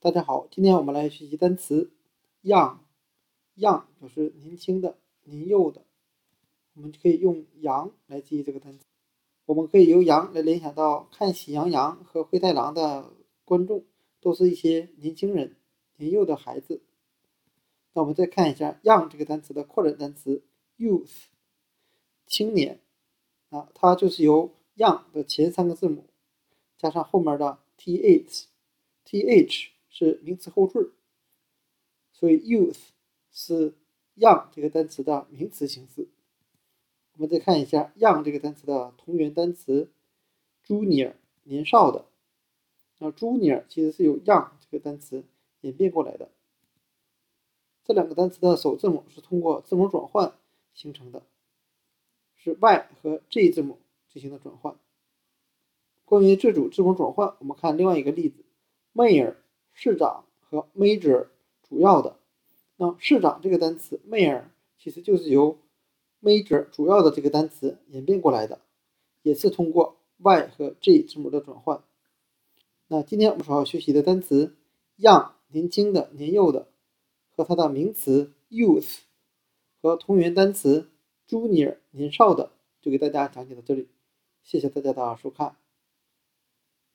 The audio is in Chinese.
大家好，今天我们来学习单词 young，young 就是年轻的、年幼的，我们可以用羊来记忆这个单词。我们可以由羊来联想到看《喜羊羊》和《灰太狼》的观众都是一些年轻人、年幼的孩子。那我们再看一下 young 这个单词的扩展单词 youth，青年啊，它就是由 young 的前三个字母加上后面的 th，th。是名词后缀，所以 youth 是 young 这个单词的名词形式。我们再看一下 young 这个单词的同源单词 junior 年少的。那 junior 其实是由 young 这个单词演变过来的。这两个单词的首字母是通过字母转换形成的，是 y 和 g 字母进行的转换。关于这组字母转换，我们看另外一个例子，mayor。市长和 major 主要的，那市长这个单词 mayor 其实就是由 major 主要的这个单词演变过来的，也是通过 y 和 g 字母的转换。那今天我们所要学习的单词 young 年轻的、年幼的，和它的名词 youth 和同源单词 junior 年少的，就给大家讲解到这里。谢谢大家的收看。